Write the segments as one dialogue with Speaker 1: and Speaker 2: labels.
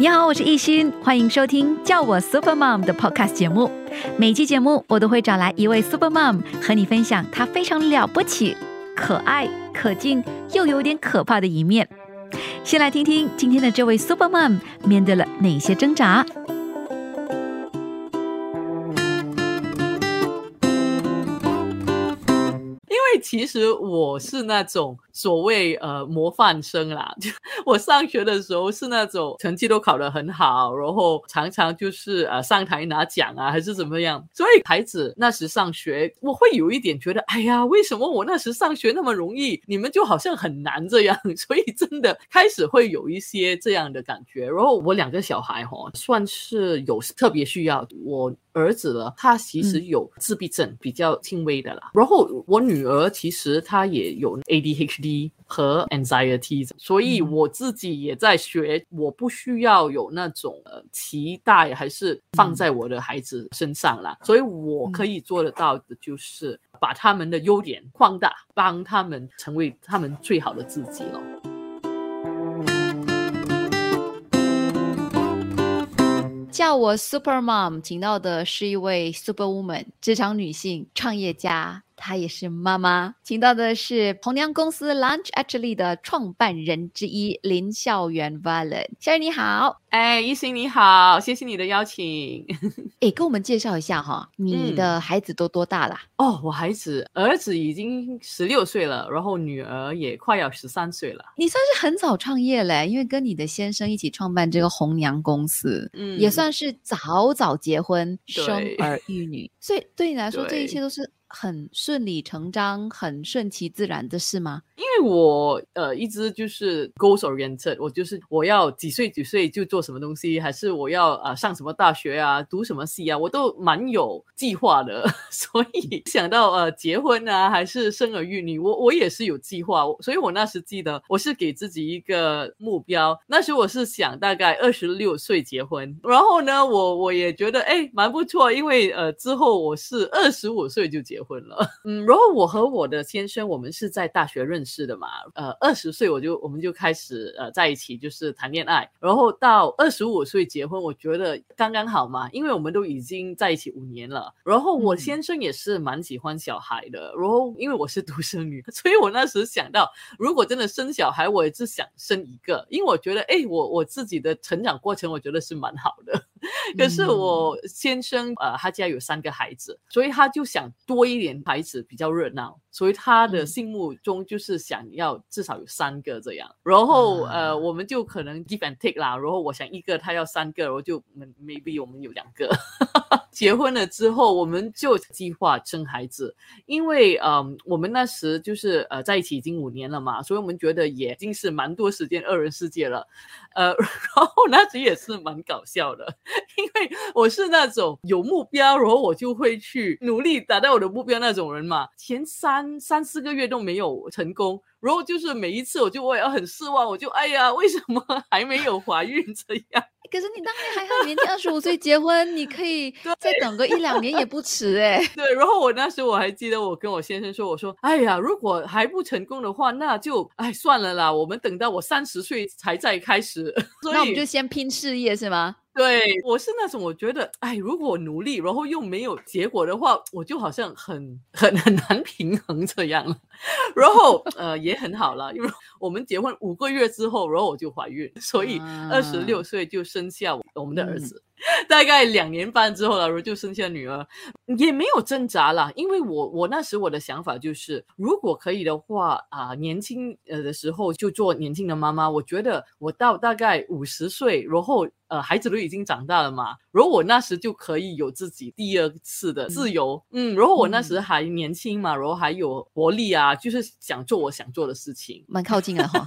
Speaker 1: 你好，我是艺欣，欢迎收听叫我 Super Mom 的 Podcast 节目。每期节目我都会找来一位 Super Mom 和你分享她非常了不起、可爱、可敬又有点可怕的一面。先来听听今天的这位 Super Mom 面对了哪些挣扎。
Speaker 2: 为其实我是那种所谓呃模范生啦，就我上学的时候是那种成绩都考得很好，然后常常就是呃上台拿奖啊，还是怎么样。所以孩子那时上学，我会有一点觉得，哎呀，为什么我那时上学那么容易，你们就好像很难这样？所以真的开始会有一些这样的感觉。然后我两个小孩哈、算是有特别需要，我儿子了，他其实有自闭症，比较轻微的啦。然后我女儿其实他也有 ADHD 和 anxiety，所以我自己也在学，我不需要有那种呃期待，还是放在我的孩子身上啦。所以我可以做得到的就是把他们的优点放大，帮他们成为他们最好的自己咯。
Speaker 1: 叫我 Super Mom，请到的是一位 Super Woman，职场女性创业家，她也是妈妈。请到的是红娘公司 Lunch Actually 的创办人之一林孝元 Valen。孝元你好，
Speaker 2: 哎，一心你好，谢谢你的邀请。
Speaker 1: 诶，跟我们介绍一下哈，你的孩子都多大啦？
Speaker 2: 哦，我孩子儿子已经十六岁了，然后女儿也快要十三岁了。
Speaker 1: 你算是很早创业嘞，因为跟你的先生一起创办这个红娘公司，
Speaker 2: 嗯
Speaker 1: 也算是早早结婚、生儿育女，所以对你来说，这一切都是很顺理成章、很顺其自然的事吗？
Speaker 2: 因为我呃一直就是 goals oriented，我就是我要几岁几岁就做什么东西，还是我要呃上什么大学啊，读什么系啊，我都蛮有计划的。所以想到呃结婚啊，还是生儿育女，我我也是有计划。所以我那时记得我是给自己一个目标，那时我是想大概二十六岁结婚，然后呢，我我也觉得哎蛮不错，因为呃之后我是二十五岁就结婚了。嗯，然后我和我的先生，我们是在大学认识的嘛，呃，二十岁我就我们就开始呃在一起，就是谈恋爱，然后到二十五岁结婚，我觉得刚刚好嘛，因为我们都已经在一起五年了，然后我
Speaker 1: 嗯
Speaker 2: 先生也是蛮喜欢小孩的，然后因为我是 独生女，所以我那时想到，如果真的生小孩，我也是想生一个，因为我觉得，哎，我我自己的成长过程，我觉得是蛮好的。可是我先生呃，他家有三个孩子，所以他就想多一点孩子比较热闹，所以他的
Speaker 1: 嗯
Speaker 2: 心目中就是想要至少有三个这样。然后、
Speaker 1: 啊
Speaker 2: 呃，我们就可能 give and take 啦。然后我想一个，他要三个，然后就嗯 maybe 我们有两个。结婚了之后，我们就计划生孩子，因为嗯，我们那时就是呃在一起已经五年了嘛，所以我们觉得也已经是蛮多时间二人世界了，呃，然后那时也是蛮搞笑的，因为我是那种有目标，然后我就会去努力达到我的目标那种人嘛。前三三四个月都没有成功，然后就是每一次我就我也很失望，我就哎呀，为什么还没有怀孕这样？
Speaker 1: 可是你当年还很年轻，二十五岁结婚，你可以再等个一两年也不迟 哎、
Speaker 2: 对，然后我那时我还记得，我跟我先生说，我说，哎呀，如果还不成功的话，那就哎算了啦，我们等到我三十岁才再开始。
Speaker 1: 那我们就先拼事业是吗？
Speaker 2: 对，我是那种我觉得，哎，如果我努力，然后又没有结果的话，我就好像很很很难平衡这样了。然后呃也很好了，因为我们结婚五个月之后，然后我就怀孕，所以
Speaker 1: 啊
Speaker 2: 二十六岁就生下我们的儿子。大概两年半之后了，然后就生下女儿，也没有挣扎了，因为我我那时我的想法就是，如果可以的话啊，年轻呃的时候就做年轻的妈妈。我觉得我到大概五十岁，然后呃孩子都已经长大了嘛，然后我那时就可以有自己第二次的自由，嗯，然后我那时还年轻嘛，然后还有活力啊，就是想做我想做的事情，
Speaker 1: 蛮靠近的哈。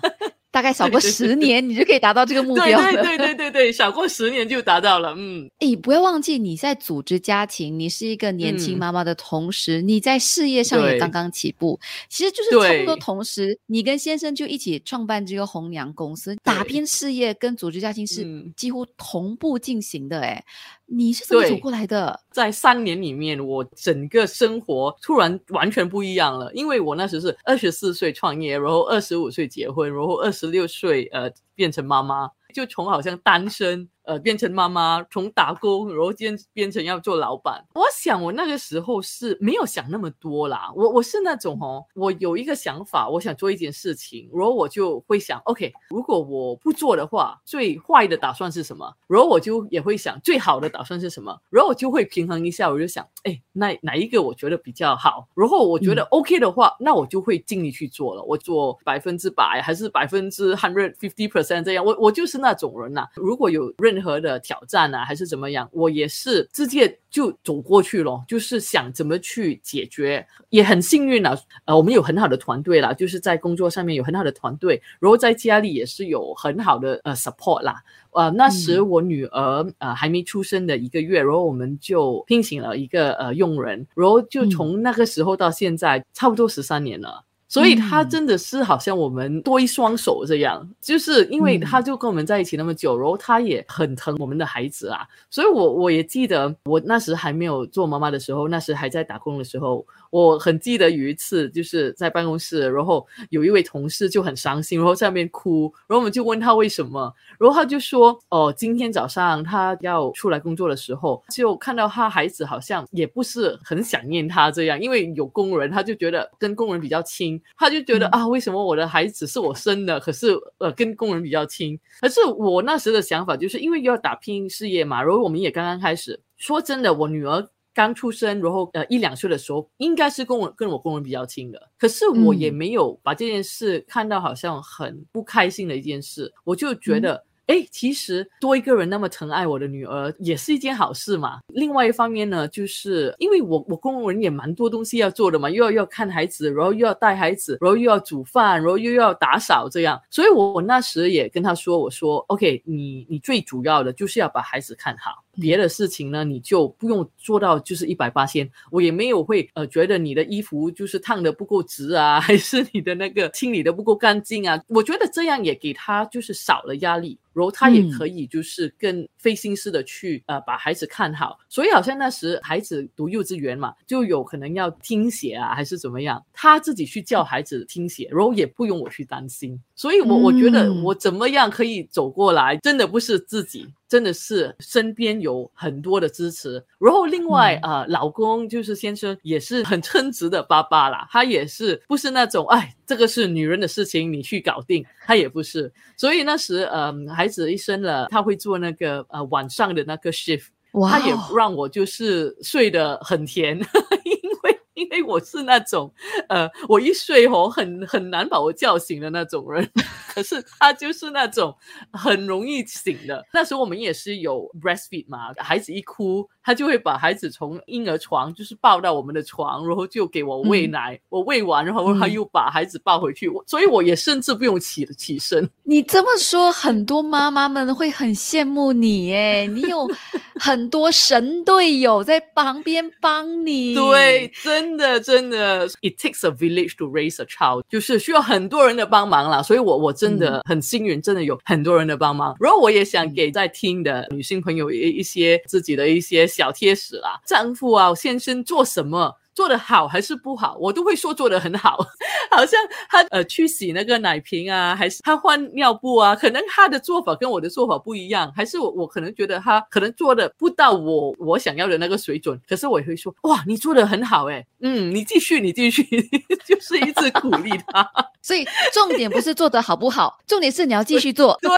Speaker 1: 大概少过十年，你就可以达到这个目标
Speaker 2: 对对对对对，少过十年就达到了。嗯，
Speaker 1: 哎，不要忘记你在组织家庭，你是一个年轻妈妈的同时，你在事业上也刚刚起步。其实就是差不多同时，你跟先生就一起创办这个红娘公司，打拼事业跟组织家庭是几乎同步进行的。哎。你是怎么走过来的？
Speaker 2: 在三年里面，我整个生活突然完全不一样了。因为我那时是二十四岁创业，然后二十五岁结婚，然后二十六岁呃变成妈妈。就从好像单身，呃，变成妈妈，从打工，然后变变成要做老板。我想我那个时候是没有想那么多啦。我我是那种哦，我有一个想法，我想做一件事情，然后我就会想，OK，如果我不做的话，最坏的打算是什么？然后我就也会想，最好的打算是什么？然后我就会平衡一下，我就想，哎，那哪一个我觉得比较好？然后我觉得 OK 的话，那我就会尽力去做了。我做百分之百还是百分之 hundred fifty percent 这样？我我就是那种人呐，如果有任何的挑战啊，还是怎么样，我也是直接就走过去了，就是想怎么去解决。也很幸运啊，呃，我们有很好的团队啦，就是在工作上面有很好的团队，然后在家里也是有很好的呃 support 啦。呃，那时我女儿呃还没出生的一个月，然后我们就聘请了一个呃佣人，然后就从那个时候到现在，差不多十三年了。所以他真的是好像我们多一双手这样，就是因为他就跟我们在一起那么久，然后他也很疼我们的孩子啊。所以我我也记得我那时还没有做妈妈的时候，那时还在打工的时候。我很记得有一次，就是在办公室，然后有一位同事就很伤心，然后在那边哭，然后我们就问他为什么，然后他就说：“哦，今天早上他要出来工作的时候，就看到他孩子好像也不是很想念他这样，因为有工人，他就觉得跟工人比较亲，他就觉得啊，为什么我的孩子是我生的，可是呃跟工人比较亲？可是我那时的想法就是因为要打拼事业嘛，然后我们也刚刚开始。说真的，我女儿。刚出生，然后呃一两岁的时候，应该是跟我跟我工人比较亲的，可是我也没有把这件事看到好像很不开心的一件事，我就觉得。哎，其实多一个人那么疼爱我的女儿，也是一件好事嘛。另外一方面呢，就是因为我我工人也蛮多东西要做的嘛，又要要看孩子，然后又要带孩子，然后又要煮饭，然后又要打扫这样。所以我我那时也跟他说，我说 OK，你你最主要的就是要把孩子看好，别的事情呢你就不用做到就是一百八千。我也没有会呃觉得你的衣服就是烫的不够直啊，还是你的那个清理的不够干净啊。我觉得这样也给他就是少了压力。然后他也可以就是更费心思的去呃把孩子看好，所以好像那时孩子读幼稚园嘛，就有可能要听写啊还是怎么样，他自己去教孩子听写，然后也不用我去担心。所以，我我觉得我怎么样可以走过来，真的不是自己，真的是身边有很多的支持。然后另外呃，老公就是先生也是很称职的爸爸啦，他也是不是那种哎，这个是女人的事情，你去搞定，他也不是。所以那时呃，孩子一生了，他会做那个呃晚上的那个 shift，他也让我就是睡得很甜。因为我是那种，呃，我一睡哦，很很难把我叫醒的那种人。可是他就是那种很容易醒的。那时候我们也是有 breastfeed 嘛，孩子一哭，他就会把孩子从婴儿床就是抱到我们的床，然后就给我喂奶。我喂完，然后他又把孩子抱回去。所以我也甚至不用起起身。
Speaker 1: 你这么说，很多妈妈们会很羡慕你哎，你有很多神队友在旁边帮你。
Speaker 2: 对，真的真的，it takes a village to raise a child，就是需要很多人的帮忙啦。所以我我。真的很幸运，真的有很多人的帮忙。然后我也想给在听的女性朋友一一些自己的一些小贴士啦。丈夫啊，先生做什么做的好还是不好，我都会说做的很好。好像他呃去洗那个奶瓶啊，还是他换尿布啊，可能他的做法跟我的做法不一样，还是我我可能觉得他可能做的不到我我想要的那个水准。可是我也会说哇，你做的很好哎，嗯，你继续，你继续，就是一直鼓励他。
Speaker 1: 所以重点不是做的好不好，重点是你要继续做。
Speaker 2: 对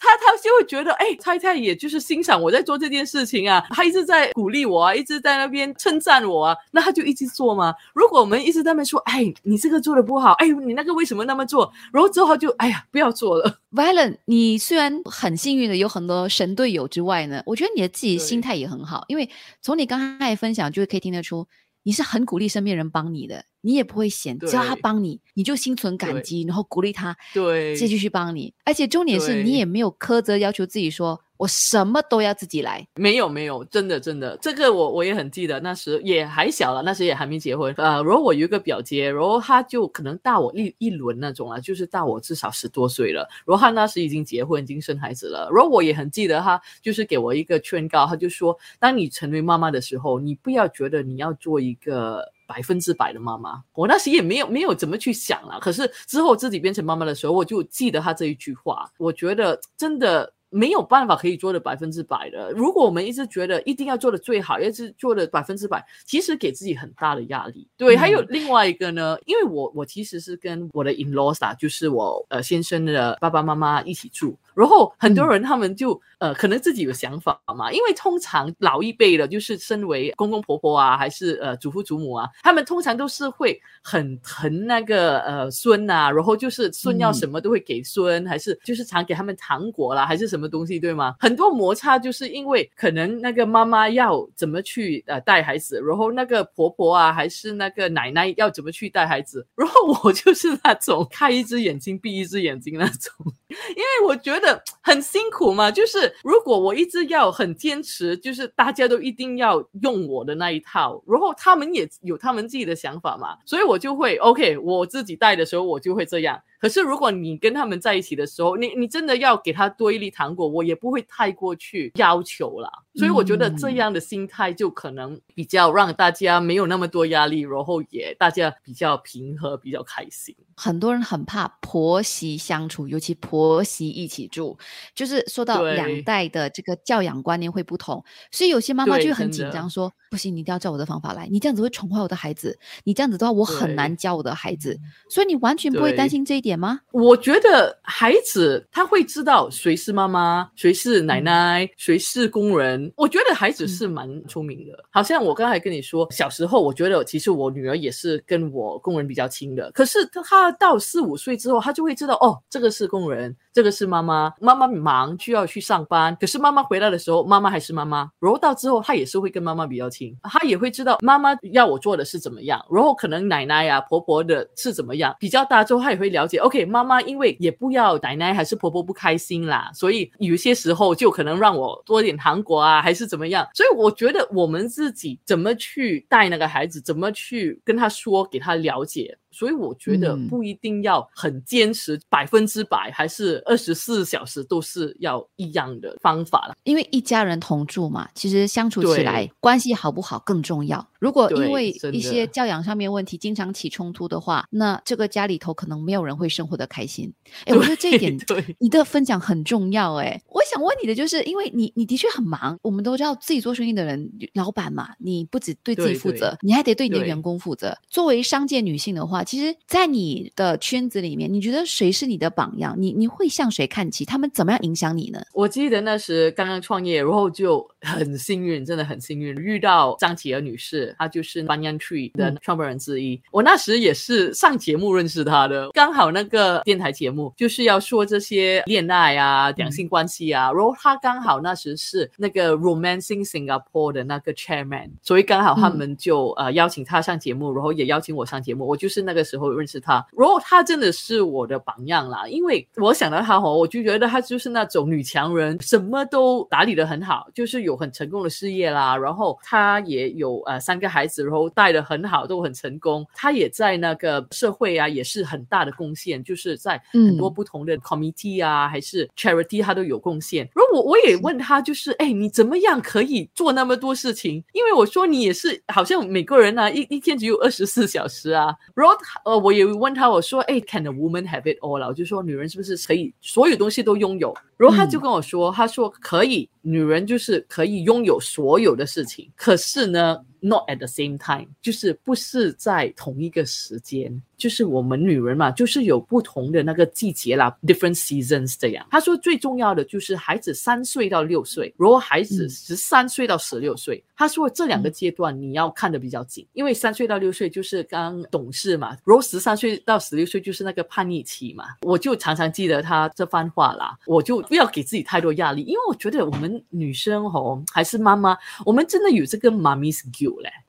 Speaker 2: 他，他就会觉得，哎，太太也就是欣赏我在做这件事情啊，他一直在鼓励我啊，一直在那边称赞我啊，那他就一直做吗。如果我们一直在那边说，哎，你这个做的不好，哎，你那个为什么那么做？然后之后就，哎呀，不要做了。
Speaker 1: Valen，你虽然很幸运的有很多神队友之外呢，我觉得你的自己心态也很好，因为从你刚才分享，就可以听得出。你是很鼓励身边人帮你的，你也不会嫌，只要他帮你，你就心存感激，然后鼓励他，
Speaker 2: 对，
Speaker 1: 再继续帮你。而且重点是你也没有苛责要求自己说。我什么都要自己来，
Speaker 2: 没有没有，真的真的，这个我我也很记得，那时也还小了，那时也还没结婚。呃，然后我有一个表姐，然后她就可能大我一一轮那种啊，就是大我至少十多岁了。然后她那时已经结婚，已经生孩子了。然后我也很记得，她就是给我一个劝告，她就说，当你成为妈妈的时候，你不要觉得你要做一个百分之百的妈妈。我那时也没有没有怎么去想了，可是之后自己变成妈妈的时候，我就记得她这一句话，我觉得真的。没有办法可以做的百分之百的。如果我们一直觉得一定要做的最好，一直做的百分之百，其实给自己很大的压力。对，还有另外一个呢，因为我我其实是跟我的 in laws 啊，就是我呃先生的爸爸妈妈一起住。然后很多人他们就呃可能自己有想法嘛，因为通常老一辈的，就是身为公公婆婆啊，还是呃祖父祖母啊，他们通常都是会很疼那个呃孙呐，然后就是孙要什么都会给孙，还是就是常给他们糖果啦，还是什么东西，对吗？很多摩擦就是因为可能那个妈妈要怎么去呃带孩子，然后那个婆婆啊，还是那个奶奶要怎么去带孩子，然后我就是那种开一只眼睛闭一只眼睛那种，因为我觉得。很辛苦嘛，就是如果我一直要很坚持，就是大家都一定要用我的那一套，然后他们也有他们自己的想法嘛，所以我就会 OK，我自己带的时候我就会这样。可是，如果你跟他们在一起的时候，你你真的要给他多一粒糖果，我也不会太过去要求了。所以我觉得这样的心态就可能比较让大家没有那么多压力，然后也大家比较平和、比较开心。
Speaker 1: 很多人很怕婆媳相处，尤其婆媳一起住，就是说到两代的这个教养观念会不同，所以有些妈妈就很紧张，说不行，你一定要照我的方法来，你这样子会宠坏我的孩子，你这样子的话我很难教我的孩子，所以你完全不会担心这一点。吗？
Speaker 2: 我觉得孩子他会知道谁是妈妈，谁是奶奶，谁是工人。我觉得孩子是蛮聪明的。好像我刚才跟你说，小时候我觉得其实我女儿也是跟我工人比较亲的。可是她到四五岁之后，她就会知道哦，这个是工人。这个是妈妈，妈妈忙需要去上班，可是妈妈回来的时候，妈妈还是妈妈。然后到之后，她也是会跟妈妈比较亲，她也会知道妈妈要我做的是怎么样。然后可能奶奶呀、婆婆的是怎么样，比较大之后，她也会了解。OK，妈妈因为也不要奶奶还是婆婆不开心啦，所以有些时候就可能让我多点糖果啊，还是怎么样。所以我觉得我们自己怎么去带那个孩子，怎么去跟他说，给他了解。所以我觉得不一定要很坚持百分之百，还是二十四小时都是要一样的方法了。
Speaker 1: 因为一家人同住嘛，其实相处起来关系好不好更重要。如果因为一些教养上面问题经常起冲突的话，那这个家里头可能没有人会生活的开心。哎，我觉得这一点
Speaker 2: 对
Speaker 1: 你的分享很重要。哎，我想问你的就是，因为你你的确很忙，我们都知道自己做生意的人，老板嘛，你不止对自己负责，你还得对你的员工负责。作为商界女性的话，其实，在你的圈子里面，你觉得谁是你的榜样？你你会向谁看齐？他们怎么样影响你呢？
Speaker 2: 我记得那时刚刚创业，然后就很幸运，真的很幸运遇到张琪儿女士，她就是 Banyan Tree 的创办人之一。我那时也是上节目认识她的，刚好那个电台节目就是要说这些恋爱啊、两性关系啊，然后她刚好那时是那个 Romancing Singapore 的那个 Chairman，所以刚好他们就呃邀请她上节目，然后也邀请我上节目。我就是那个时候。认识她，然后她真的是我的榜样啦。因为我想到她哦，我就觉得她就是那种女强人，什么都打理的很好，就是有很成功的事业啦。然后他也有呃三个孩子，然后带的很好，都很成功。他也在那个社会啊，也是很大的贡献，就是在很多不同的 committee 啊，还是 charity，他都有贡献。然后我我也问他，就是哎，你怎么样可以做那么多事情？因为我说你也是，好像每个人啊，一一天只有二十四小时啊。然后呃。我也问他，我说：“哎，Can a woman have it all？” 我就说，女人是不是可以所有东西都拥有？然后他就跟我说：“他说可以，女人就是可以拥有所有的事情，可是呢，not at the same time，就是不是在同一个时间。”就是我们女人嘛，就是有不同的那个季节啦，different seasons 这样。他说最重要的就是孩子三岁到六岁，如果孩子十三岁到十六岁，他说这两个阶段你要看的比较紧，因为三岁到六岁就是刚懂事嘛，如果十三岁到十六岁就是那个叛逆期嘛。我就常常记得他这番话啦，我就不要给自己太多压力，因为我觉得我们女生哦，还是妈妈，我们真的有这个妈咪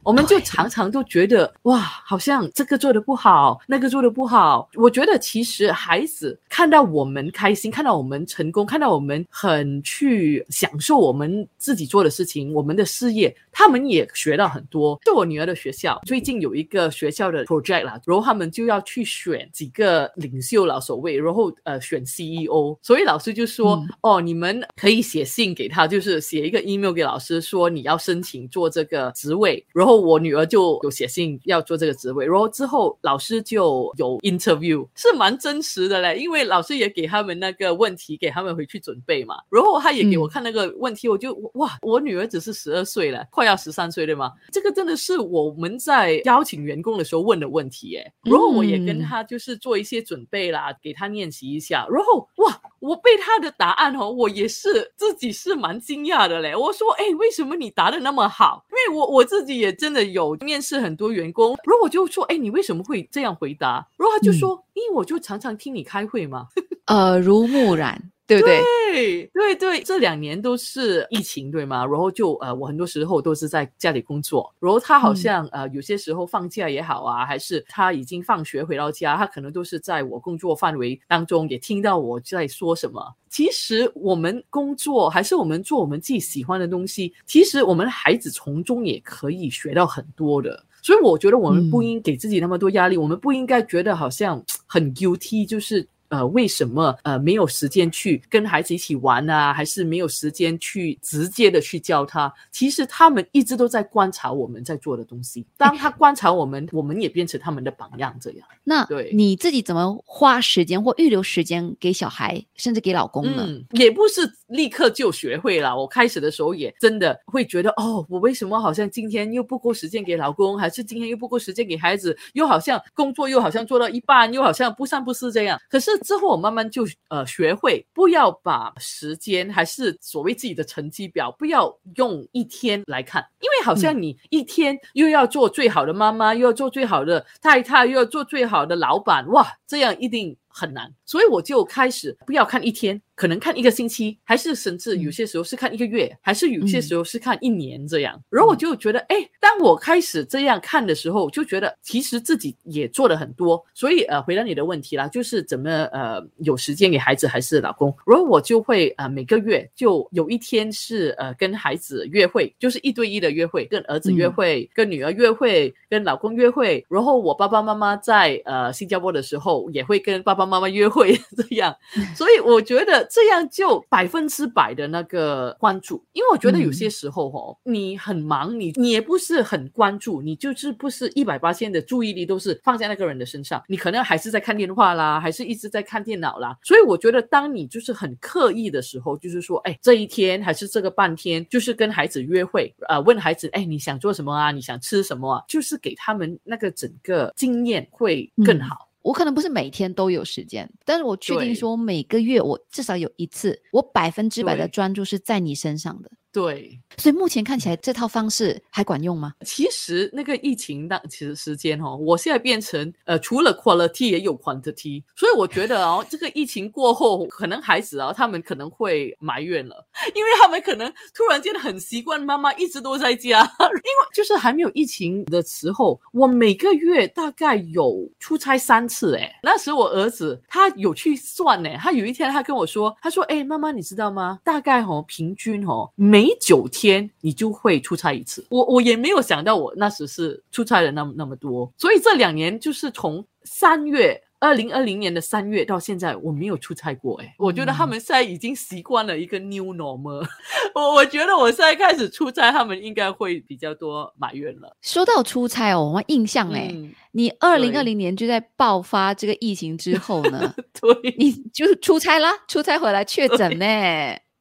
Speaker 2: 我们就常常都觉得哇，好像这个做的不好。那个做的不好，我觉得其实孩子看到我们开心，看到我们成功，看到我们很去享受我们自己做的事情，我们的事业，他们也学到很多。就我女儿的学校，最近有一个学校的 project 啦，然后他们就要去选几个领袖老所谓，然后呃选 CEO，所以老师就说哦，你们可以写信给他，就是写一个 email 给老师说你要申请做这个职位，然后我女儿就有写信要做这个职位，然后之后老师。就有 interview 是蛮真实的嘞，因为老师也给他们那个问题，给他们回去准备嘛。然后他也给我看那个问题，我就哇，我女儿只是十二岁了，快要十三岁对吗？这个真的是我们在邀请员工的时候问的问题耶。然后我也跟他就是做一些准备啦，给他练习一下。然后哇，我被他的答案哦，我也是自己是蛮惊讶的嘞。我说哎，为什么你答的那么好？因为我我自己也真的有面试很多员工，然后我就说哎，你为什么会这样？回答，然后他就说：“因为我就常常听你开会嘛，
Speaker 1: 耳濡目染，对不对？
Speaker 2: 对对对，这两年都是疫情，对吗？然后就呃，我很多时候都是在家里工作。然后他好像呃，有些时候放假也好啊，还是他已经放学回到家，他可能都是在我工作范围当中也听到我在说什么。其实我们工作还是我们做我们自己喜欢的东西，其实我们的孩子从中也可以学到很多的。”所以我觉得我们不应给自己那么多压力，我们不应该觉得好像很 guilty，就是。呃，为什么呃没有时间去跟孩子一起玩啊？还是没有时间去直接的去教他？其实他们一直都在观察我们在做的东西。当他观察我们，我们也变成他们的榜样。这样，
Speaker 1: 那
Speaker 2: 对
Speaker 1: 你自己怎么花时间或预留时间给小孩，甚至给老公呢？
Speaker 2: 也不是立刻就学会了。我开始的时候也真的会觉得，哦，我为什么好像今天又不够时间给老公，还是今天又不够时间给孩子？又好像工作又好像做到一半，又好像不三不四这样。可是。之后我慢慢就呃学会不要把时间还是所谓自己的成绩表不要用一天来看，因为好像你一天又要做最好的妈妈，又要做最好的太太，又要做最好的老板，哇，这样一定很难。所以我就开始不要看一天。可能看一个星期，还是甚至有些时候是看一个月，还是有些时候是看一年这样。然后我就觉得，哎，当我开始这样看的时候，就觉得其实自己也做了很多。所以呃，回答你的问题啦，就是怎么呃有时间给孩子还是老公？然后我就会呃每个月就有一天是呃跟孩子约会，就是一对一的约会，跟儿子约会，跟女儿约会，跟老公约会。然后我爸爸妈妈在呃新加坡的时候，也会跟爸爸妈妈约会 这样。所以我觉得。这样就百分之百的那个关注，因为我觉得有些时候哦，你很忙，你你也不是很关注，你就是不是一百八千的注意力都是放在那个人的身上，你可能还是在看电话啦，还是一直在看电脑啦。所以我觉得，当你就是很刻意的时候，就是说，哎，这一天还是这个半天，就是跟孩子约会，呃，问孩子，哎，你想做什么啊？你想吃什么啊？就是给他们那个整个经验会更好。
Speaker 1: 我可能不是每天都有时间，但是我确定说每个月我至少有一次，我百分之百的专注是在你身上的。
Speaker 2: 对，
Speaker 1: 所以目前看起来这套方式还管用吗？
Speaker 2: 其实那个疫情当其实时间哦，我现在变成呃，除了 quality 也有 quantity，所以我觉得哦，这个疫情过后，可能孩子啊，他们可能会埋怨了，因为他们可能突然间很习惯妈妈一直都在家，因为就是还没有疫情的时候，我每个月大概有出差三次，哎，那时我儿子他有去算呢，他有一天他跟我说，他说，哎，妈妈你知道吗？大概哦，平均哦每每九天你就会出差一次，我我也没有想到我那时是出差了那么那么多，所以这两年就是从三月二零二零年的三月到现在，我没有出差过。哎，我觉得他们现在已经习惯了一个 new normal。我我觉得我现在开始出差，他们应该会比较多埋怨了。
Speaker 1: 说到出差哦，我印象哎，你二零二零年就在爆发这个疫情之后呢，
Speaker 2: 对，
Speaker 1: 你就出差啦，出差回来确诊呢。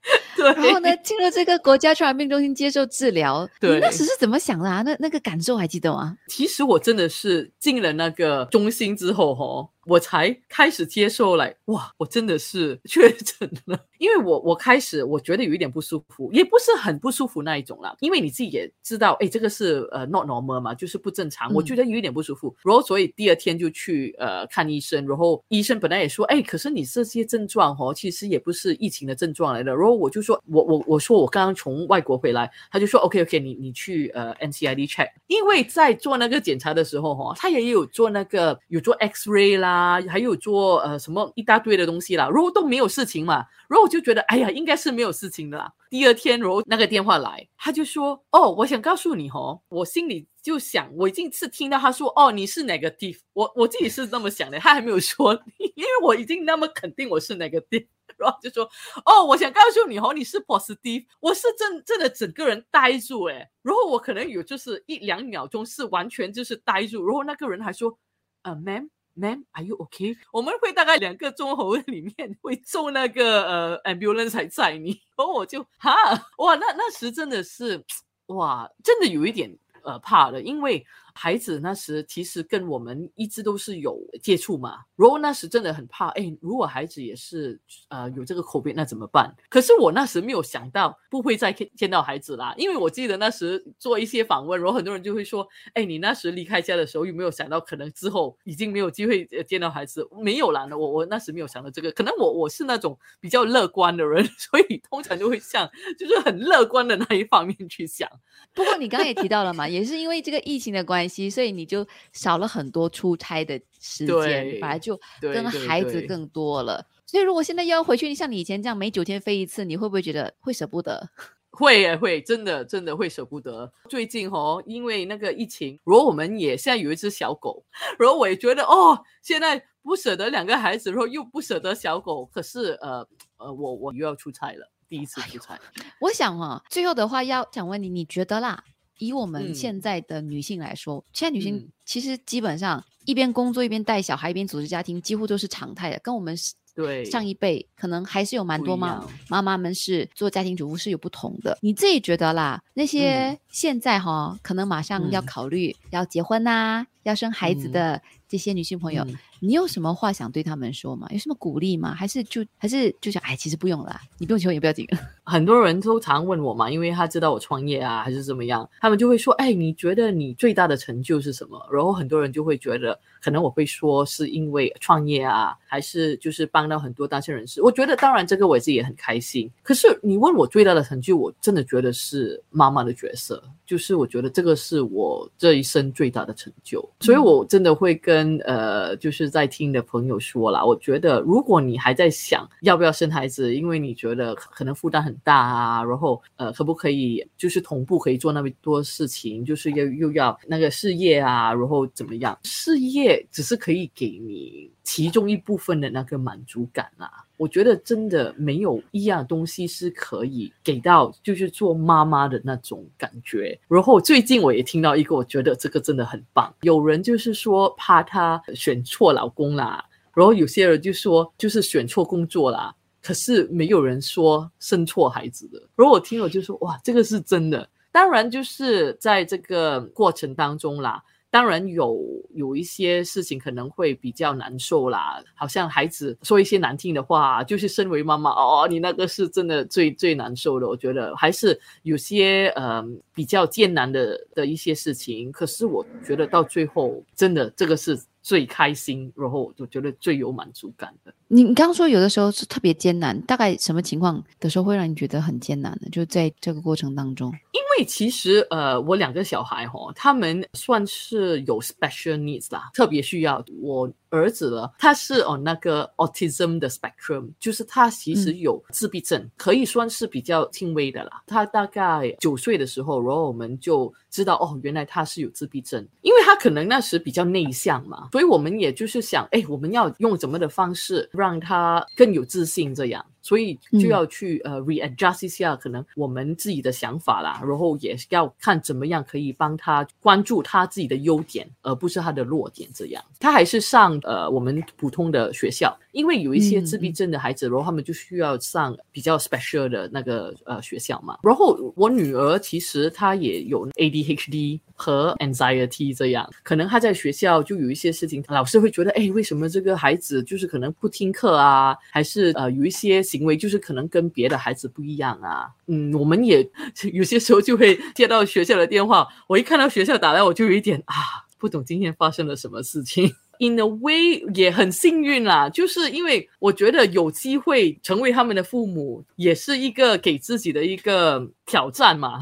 Speaker 2: 对，
Speaker 1: 然后呢，进了这个国家传染病中心接受治疗。
Speaker 2: 对
Speaker 1: 你那时是怎么想的啊？那那个感受还记得吗？
Speaker 2: 其实我真的是进了那个中心之后，哈，我才开始接受来，哇，我真的是 确诊了。因为我我开始我觉得有一点不舒服，也不是很不舒服那一种啦。因为你自己也知道，哎，这个是呃 not normal 嘛，就是不正常。我觉得有一点不舒服，然后所以第二天就去呃看医生，然后医生本来也说，哎，可是你这些症状哦，其实也不是疫情的症状来的。然后我就说，我我我说我刚刚从外国回来，他就说 OK OK，你你去呃 NCID check，因为在做那个检查的时候哈，他也有做那个有做 X ray 啦，啊还有做呃什么一大堆的东西啦，然后都没有事情嘛。然后我就觉得，哎呀，应该是没有事情的啦。第二天，然后那个电话来，他就说：“哦，我想告诉你哦。”我心里就想，我已经是听到他说：“哦，你是 negative。”我我自己是这么想的，他还没有说，因为我已经那么肯定我是 negative。然后就说：“哦，我想告诉你哦，你是 positive。”我是真真的整个人呆住哎。然后我可能有就是一两秒钟是完全就是呆住。然后那个人还说：“呃，ma'am。” Ma'am, are you okay？我们会大概两个钟头里面会送那个呃 ambulance 还载你，然后我就哈哇，那那时真的是哇，真的有一点呃怕了，因为。孩子那时其实跟我们一直都是有接触嘛，然后那时真的很怕，哎，如果孩子也是呃有这个口碑，那怎么办？可是我那时没有想到不会再见到孩子啦，因为我记得那时做一些访问，然后很多人就会说，哎，你那时离开家的时候有没有想到可能之后已经没有机会见到孩子？没有啦，我我那时没有想到这个，可能我我是那种比较乐观的人，所以通常就会向就是很乐观的那一方面去想。
Speaker 1: 不过你刚刚也提到了嘛，也是因为这个疫情的关。所以你就少了很多出差的时间，反而就跟孩子更多了。所以如果现在要回去，像你以前这样每九天飞一次，你会不会觉得会舍不得？
Speaker 2: 会会，真的真的会舍不得。最近哦，因为那个疫情，然后我们也现在有一只小狗，然后我也觉得哦，现在不舍得两个孩子，然后又不舍得小狗，可是呃呃，我我又要出差了，第一次出差。
Speaker 1: 我想啊，最后的话要想问你，你觉得啦？以我们现在的女性来说，现在女性其实基本上一边工作一边带小孩一边组织家庭，几乎都是常态的。跟我们
Speaker 2: 对
Speaker 1: 上一辈可能还是有蛮多妈妈妈们是做家庭主妇是有不同的。你自己觉得啦？那些现在哈可能马上要考虑要结婚呐，要生孩子的这些女性朋友。你有什么话想对他们说吗？有什么鼓励吗？还是就还是就想哎，其实不用啦，你不用求也不要紧。
Speaker 2: 很多人都常问我嘛，因为他知道我创业啊，还是怎么样，他们就会说，哎，你觉得你最大的成就是什么？然后很多人就会觉得，可能我会说是因为创业啊，还是就是帮到很多单身人士。我觉得当然这个我自己也很开心。可是你问我最大的成就，我真的觉得是妈妈的角色，就是我觉得这个是我这一生最大的成就。所以我真的会跟跟呃，就是。在听的朋友说了，我觉得如果你还在想要不要生孩子，因为你觉得可能负担很大啊，然后呃，可不可以就是同步可以做那么多事情，就是又又要那个事业啊，然后怎么样？事业只是可以给你其中一部分的那个满足感啊。我觉得真的没有一样东西是可以给到，就是做妈妈的那种感觉。然后最近我也听到一个，我觉得这个真的很棒。有人就是说怕她选错老公啦，然后有些人就说就是选错工作啦。可是没有人说生错孩子的。然后我听了就说哇，这个是真的。当然就是在这个过程当中啦。当然有有一些事情可能会比较难受啦，好像孩子说一些难听的话，就是身为妈妈哦，你那个是真的最最难受的。我觉得还是有些嗯比较艰难的的一些事情，可是我觉得到最后真的这个是。最开心，然后就觉得最有满足感的。
Speaker 1: 你你刚刚说有的时候是特别艰难，大概什么情况的时候会让你觉得很艰难呢？就在这个过程当中，
Speaker 2: 因为其实呃，我两个小孩哈，他们算是有 special needs 啦，特别需要我。儿子了，他是哦那个 autism 的 spectrum，就是他其实有自闭症，可以算是比较轻微的啦。他大概九岁的时候，然后我们就知道哦，原来他是有自闭症，因为他可能那时比较内向嘛，所以我们也就是想，哎，我们要用怎么的方式让他更有自信这样。所以就要去呃 readjust 一下可能我们自己的想法啦，然后也要看怎么样可以帮他关注他自己的优点，而不是他的弱点。这样他还是上呃我们普通的学校。因为有一些自闭症的孩子，然后他们就需要上比较 special 的那个呃学校嘛。然后我女儿其实她也有 ADHD 和 anxiety 这样，可能她在学校就有一些事情，老师会觉得，哎，为什么这个孩子就是可能不听课啊，还是呃有一些行为就是可能跟别的孩子不一样啊？嗯，我们也 有些时候就会接到学校的电话，我一看到学校打来，我就有一点啊，不懂今天发生了什么事情。In a way 也很幸运啦，就是因为我觉得有机会成为他们的父母，也是一个给自己的一个挑战嘛。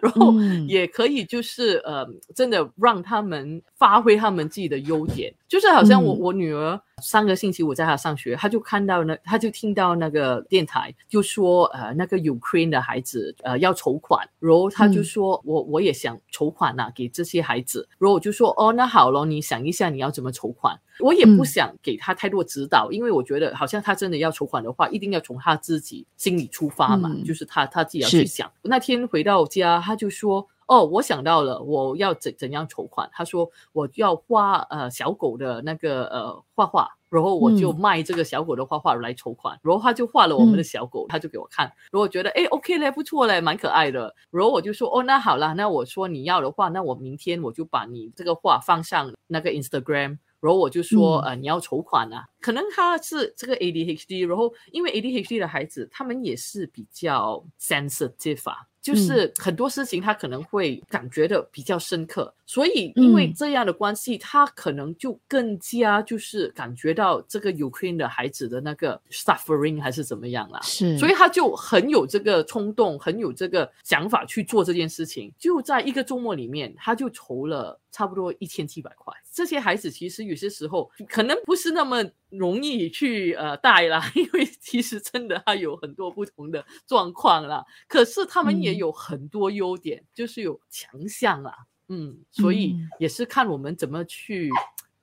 Speaker 2: 然后也可以就是呃，真的让他们发挥他们自己的优点，就是好像我我女儿。上个星期我在她上学，她就看到那，她就听到那个电台就说，呃，那个 Ukraine 的孩子，呃，要筹款，然后她就说，我我也想筹款呐，给这些孩子，然后我就说，哦，那好咯，你想一下你要怎么筹款，我也不想给他太多指导，因为我觉得好像他真的要筹款的话，一定要从他自己心里出发嘛，就是他他自己要去想。那天回到家，他就说。哦，我想到了，我要怎怎样筹款？他说我要画呃小狗的那个呃画画，然后我就卖这个小狗的画画来筹款。然后他就画了我们的小狗，他就给我看。然后我觉得哎，OK 嘞，不错嘞，蛮可爱的。然后我就说哦，那好啦，那我说你要的话，那我明天我就把你这个画放上那个 Instagram。然后我就说呃，你要筹款啊，可能他是这个 ADHD，然后因为 ADHD 的孩子，他们也是比较 sensitive 啊。就是很多事情他可能会感觉的比较深刻，所以因为这样的关系，他可能就更加就是感觉到这个 Ukraine 的孩子的那个 suffering 还是怎么样啦，
Speaker 1: 是，
Speaker 2: 所以他就很有这个冲动，很有这个想法去做这件事情。就在一个周末里面，他就筹了差不多一千七百块。这些孩子其实有些时候可能不是那么。容易去呃带啦，因为其实真的他有很多不同的状况啦，可是他们也有很多优点，就是有强项啊，嗯，所以也是看我们怎么去。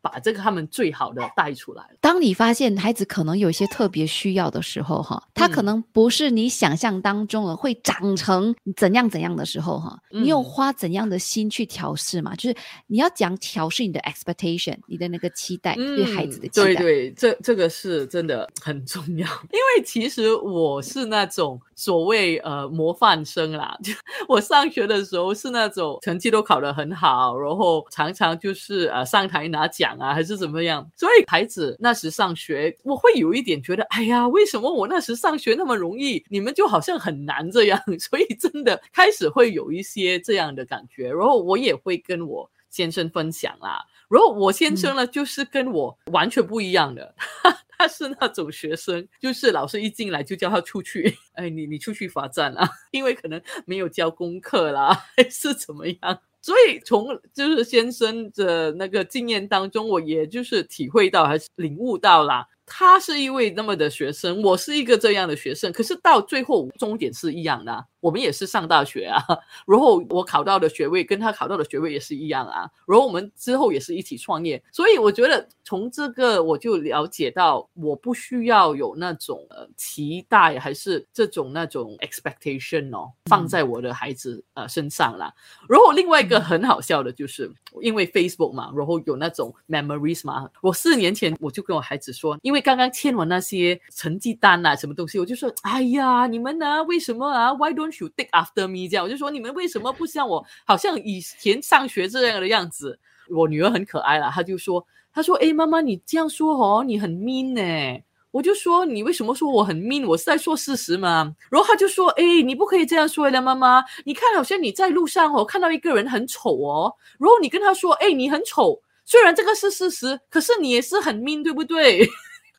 Speaker 2: 把这个他们最好的带出来。
Speaker 1: 当你发现孩子可能有一些特别需要的时候，哈，他可能不是你想象当中的会长成怎样怎样的时候，哈，你有花怎样的心去调试嘛？就是你要讲调试你的 expectation，你的那个期待对孩子的期
Speaker 2: 待。对对，这这个是真的很重要，因为其实我是那种所谓呃模范生啦，就我上学的时候是那种成绩都考得很好，然后常常就是呃上台拿奖。啊，还是怎么样？所以孩子那时上学，我会有一点觉得，哎呀，为什么我那时上学那么容易，你们就好像很难这样？所以真的开始会有一些这样的感觉。然后我也会跟我先生分享啦。然后我先生呢，就是跟我完全不一样的，他是那种学生，就是老师一进来就叫他出去，哎，你你出去罚站啊，因为可能没有交功课啦，还是怎么样。所以从就是先生的那个经验当中，我也就是体会到还是领悟到了。他是一位那么的学生，我是一个这样的学生，可是到最后终点是一样的。我们也是上大学啊，然后我考到的学位跟他考到的学位也是一样啊，然后我们之后也是一起创业，所以我觉得从这个我就了解到，我不需要有那种呃期待，还是这种那种 expectation 哦，放在我的孩子呃身上啦。然后另外一个很好笑的就是，因为 Facebook 嘛，然后有那种 memories 嘛，我四年前我就跟我孩子说，因为刚刚签完那些成绩单啊，什么东西，我就说，哎呀，你们呢？为什么啊？Why don't you take after me？这样我就说，你们为什么不像我，好像以前上学这样的样子？我女儿很可爱啦，她就说，她说，哎，妈妈，你这样说哦，你很 mean 呢。我就说，你为什么说我很 mean？我是在说事实嘛。然后她就说，哎，你不可以这样说的，妈妈。你看，好像你在路上哦，看到一个人很丑哦，然后你跟他说，哎，你很丑。虽然这个是事实，可是你也是很 mean，对不对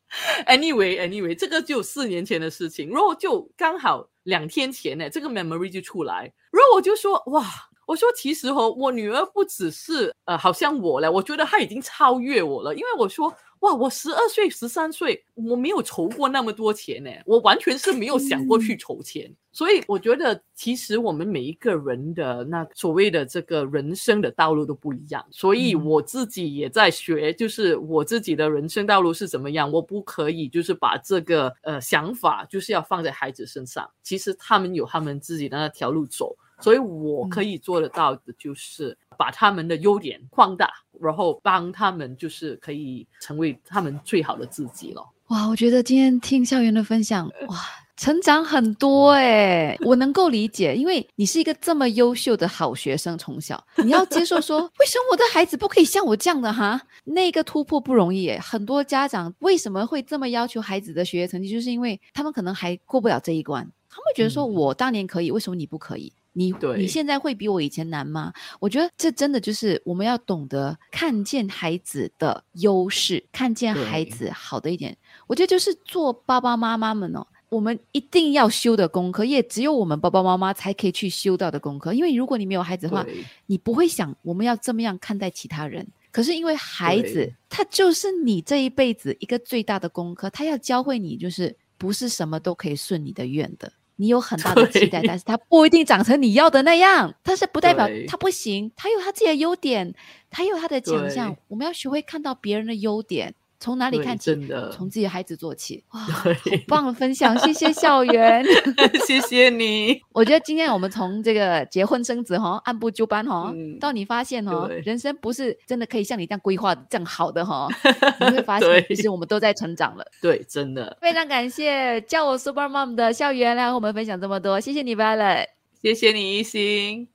Speaker 2: Anyway，Anyway，这个就四年前的事情，然后就刚好两天前呢，这个 memory 就出来，然后我就说哇，我说其实哦，我女儿不只是呃，好像我了，我觉得她已经超越我了，因为我说。哇！我十二岁、十三岁，我没有筹过那么多钱呢，我完全是没有想过去筹钱。所以我觉得，其实我们每一个人的那所谓的这个人生的道路都不一样。所以我自己也在学，就是我自己的人生道路是怎么样。我不可以就是把这个呃想法就是要放在孩子身上。其实他们有他们自己的那条路走，所以我可以做得到的就是把他们的优点放大。然后帮他们，就是可以成为他们最好的自己了。
Speaker 1: 哇，我觉得今天听校园的分享，哇，成长很多哎，我能够理解，因为你是一个这么优秀的好学生，从小你要接受说，为什么我的孩子不可以像我这样的哈？那个突破不容易哎，很多家长为什么会这么要求孩子的学业成绩，就是因为他们可能还过不了这一关，他们觉得说，我当年可以，为什么你不可以？你你现在会比我以前难吗？我觉得这真的就是我们要懂得看见孩子的优势，看见孩子好的一点。我觉得就是做爸爸妈妈们哦，我们一定要修的功课，也只有我们爸爸妈妈才可以去修到的功课。因为如果你没有孩子的话，你不会想我们要这么样看待其他人。可是因为孩子，他就是你这一辈子一个最大的功课，他要教会你，就是不是什么都可以顺你的愿的。你有很大的期待，但是他不一定长成你要的那样。但是不代表他不行，他有他自己的优点，他有他的强项。我们要学会看到别人的优点。从哪里看起？从自己的孩子做起。哇，好棒的分享！谢谢校园，
Speaker 2: 谢谢你。
Speaker 1: 我觉得今天我们从这个结婚生子哈，按部就班哈，到你发现哦，人生不是真的可以像你这样规划这样好的哈，你会发现其实我们都在成长了。
Speaker 2: 对，真的。
Speaker 1: 非常感谢叫我 Super Mom 的校园来和我们分享这么多，谢谢你，Violet。
Speaker 2: 谢谢你，一心。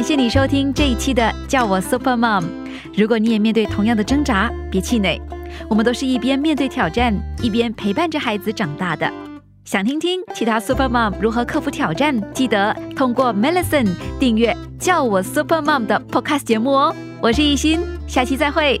Speaker 1: 感谢你收听这一期的叫我 Super Mom。如果你也面对同样的挣扎，别气馁，我们都是一边面对挑战，一边陪伴着孩子长大的。想听听其他 Super Mom 如何克服挑战？记得通过 Melison 订阅叫我 Super Mom 的 Podcast 节目哦。我是艺欣，下期再会。